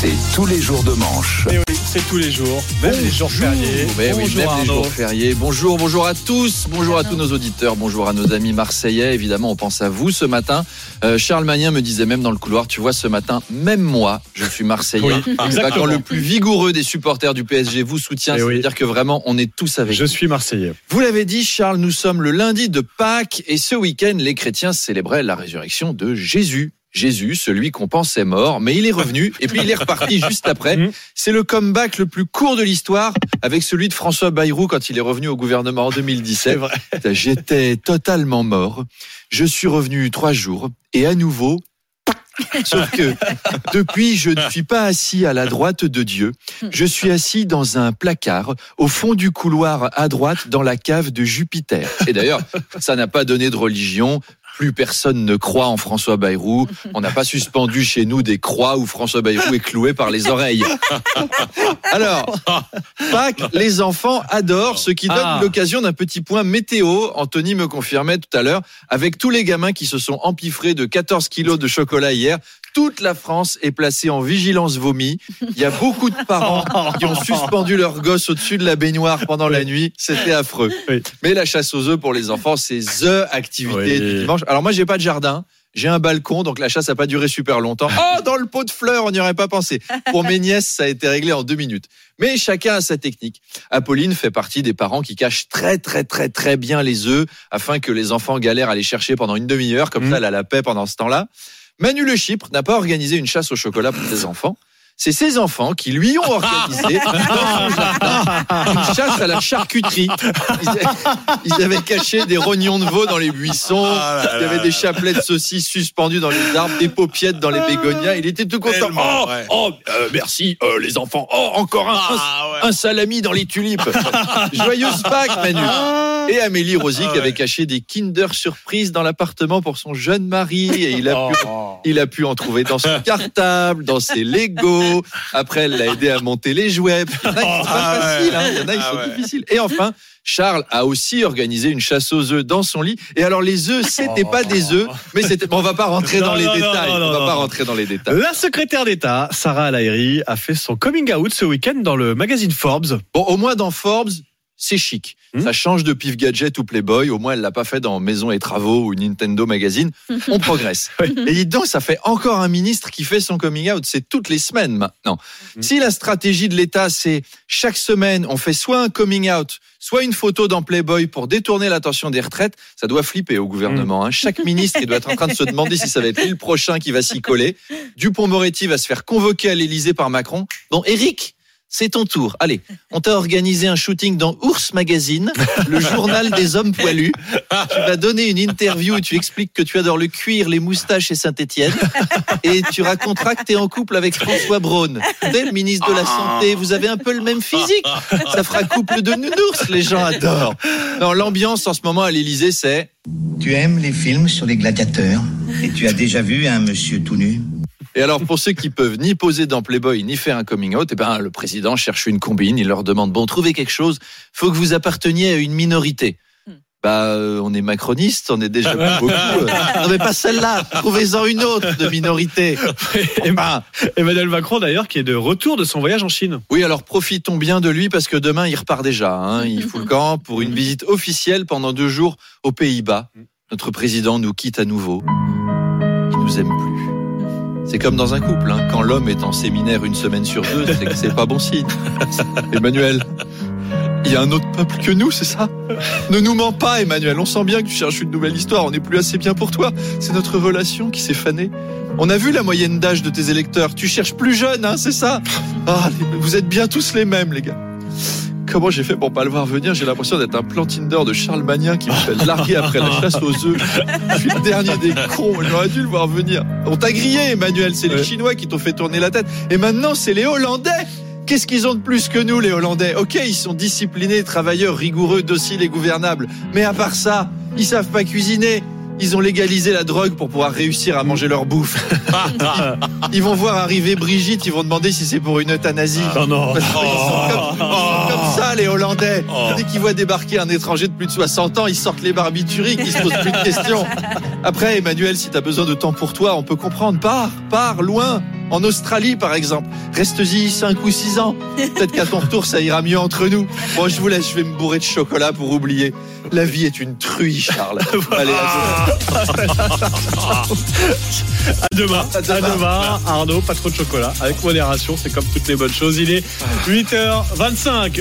C'est tous les jours de manche. Et oui, c'est tous les jours, même les jours fériés. Mais oui, Bonjour même les Arnaud. jours fériés. Bonjour, bonjour à tous, bonjour à tous nos auditeurs, bonjour à nos amis marseillais. Évidemment, on pense à vous ce matin. Euh, Charles Magnin me disait même dans le couloir, tu vois, ce matin, même moi, je suis marseillais. Oui, Bah, quand le plus vigoureux des supporters du PSG vous soutient, Eh ça oui. veut dire que vraiment, on est tous avec Je vous. suis Marseillais. Vous l'avez dit, Charles, nous sommes le lundi de Pâques et ce week-end, les chrétiens célébraient la résurrection de Jésus. Jésus, celui qu'on pensait mort, mais il est revenu et puis il est reparti juste après. C'est le comeback le plus court de l'histoire avec celui de François Bayrou quand il est revenu au gouvernement en 2017. vrai. J'étais totalement mort. Je suis revenu trois jours et à nouveau. Sauf que depuis, je ne suis pas assis à la droite de Dieu. Je suis assis dans un placard au fond du couloir à droite dans la cave de Jupiter. Et d'ailleurs, ça n'a pas donné de religion. Plus personne ne croit en François Bayrou. On n'a pas suspendu chez nous des croix où François Bayrou est cloué par les oreilles. Alors, Pâques, les enfants adorent, ce qui donne Ah. l'occasion d'un petit point météo. Anthony me confirmait tout à l'heure, avec tous les gamins qui se sont empiffrés de 14 kilos de chocolat hier. Toute la France est placée en vigilance vomi. Il y a beaucoup de parents qui ont suspendu leurs gosses au-dessus de la baignoire pendant la nuit. C'était affreux. Oui. Mais la chasse aux œufs pour les enfants, c'est the activité Oui. du dimanche. Alors moi, j'ai pas de jardin. J'ai un balcon, donc la chasse n'a pas duré super longtemps. Oh, dans le pot de fleurs, on n'y aurait pas pensé. Pour mes nièces, ça a été réglé en deux minutes. Mais chacun a sa technique. Apolline fait partie des parents qui cachent très très très très bien les œufs afin que les enfants galèrent à les chercher pendant une demi-heure. Comme Mhm. ça, elle a la paix pendant ce temps-là. Manu Le Chypre n'a pas organisé une chasse au chocolat pour ses enfants. C'est ses enfants qui lui ont organisé dans son jardin une chasse à la charcuterie. Ils, ils avaient caché des rognons de veau dans les buissons. Il y avait des chapelets de saucisses suspendus dans les arbres, des paupiettes dans les bégonias. Il était tout content. Tellement, Oh, ouais. oh, euh, merci euh, les enfants. Oh, encore un, un, un salami dans les tulipes. Joyeuse Pâques, Manu. Et Amélie Rosy qui avait caché des Kinder surprises dans l'appartement pour son jeune mari. Et il a pu Oh. il a pu en trouver dans son cartable, dans ses Legos. Après, elle l'a aidé à monter les jouets. Il y en a qui sont pas Ah ouais. faciles, hein. il y en a qui Ah sont ouais. difficiles. Et enfin, Charles a aussi organisé une chasse aux œufs dans son lit. Et alors, les œufs, c'était pas des œufs, mais c'était. Bon, on va pas rentrer dans les non, détails. non, on va pas rentrer dans les détails. La secrétaire d'État, Sarah Alairi, a fait son coming out ce week-end dans le magazine Forbes. Bon, au moins dans Forbes, c'est chic. Hmm. Ça change de Pif Gadget ou Playboy. Au moins, elle l'a pas fait dans Maison et Travaux ou Nintendo Magazine. On progresse. Oui. Et dites donc, ça fait encore un ministre qui fait son coming out. C'est toutes les semaines maintenant. Hmm. Si la stratégie de l'État, c'est chaque semaine, on fait soit un coming out, soit une photo dans Playboy pour détourner l'attention des retraites, ça doit flipper au gouvernement. hein. Chaque ministre, doit être en train de se demander si ça va être lui le prochain qui va s'y coller. Dupont-Moretti va se faire convoquer à l'Élysée par Macron. Bon, Eric, c'est ton tour. Allez, on t'a organisé un shooting dans Ours Magazine, le journal des hommes poilus. Tu vas donner une interview où tu expliques que tu adores le cuir, les moustaches et Saint-Étienne. Et tu raconteras que tu es en couple avec François Braun, sais, le ministre de la Santé. Vous avez un peu le même physique. Ça fera couple de nounours, les gens adorent. Non, l'ambiance en ce moment à l'Élysée, c'est Tu aimes les films sur les gladiateurs? Et tu as déjà vu un monsieur tout nu? Et alors, pour ceux qui peuvent ni poser dans Playboy ni faire un coming out, eh ben, le président cherche une combine. Il leur demande bon, trouvez quelque chose. Faut que vous apparteniez à une minorité. Bah, euh, on est macroniste, on est déjà beaucoup. euh. Non, mais pas celle-là. Trouvez-en une autre de minorité. Enfin, Emmanuel Macron, d'ailleurs, qui est de retour de son voyage en Chine. oui, alors profitons bien de lui parce que demain il repart déjà. hein. Il fout le camp pour une visite officielle pendant deux jours aux Pays-Bas. Notre président nous quitte à nouveau. Il nous aime plus. C'est comme dans un couple, hein. quand l'homme est en séminaire une semaine sur deux, c'est que c'est pas bon signe. Emmanuel, il y a un autre peuple que nous, c'est ça? Ne nous mens pas, Emmanuel. On sent bien que tu cherches une nouvelle histoire. On n'est plus assez bien pour toi. C'est notre relation qui s'est fanée. On a vu la moyenne d'âge de tes électeurs. Tu cherches plus jeune, hein, c'est ça? Ah, vous êtes bien tous les mêmes, les gars. Comment j'ai fait pour pas le voir venir J'ai l'impression d'être un plan Tinder de Charles Magnin qui me fait larguer après la chasse aux œufs. Je suis le dernier des cons. J'aurais dû le voir venir. On t'a grillé, Emmanuel. C'est les. Chinois qui t'ont fait tourner la tête. Et maintenant, c'est les Hollandais. Qu'est-ce qu'ils ont de plus que nous, les Hollandais? Ok, ils sont disciplinés, travailleurs, rigoureux, dociles et gouvernables. Mais à part ça, ils savent pas cuisiner. Ils ont légalisé la drogue pour pouvoir réussir à manger leur bouffe. Ils vont voir arriver Brigitte, ils vont demander si c'est pour une euthanasie. Non, non. Parce ça, les Hollandais. Dès qu'ils voient débarquer un étranger de plus de 60 ans, ils sortent les barbituriques, ils se posent plus de questions. Après, Emmanuel, si t'as besoin de temps pour toi, on peut comprendre. Pars, pars, loin. En Australie, par exemple. Reste-y 5 ou 6 ans. Peut-être qu'à ton retour, ça ira mieux entre nous. Bon, je vous laisse, je vais me bourrer de chocolat pour oublier. La vie est une truie, Charles. Allez, à À demain. À À demain. demain. Arnaud, pas trop de chocolat. Avec modération, c'est comme toutes les bonnes choses. Il est 8h25.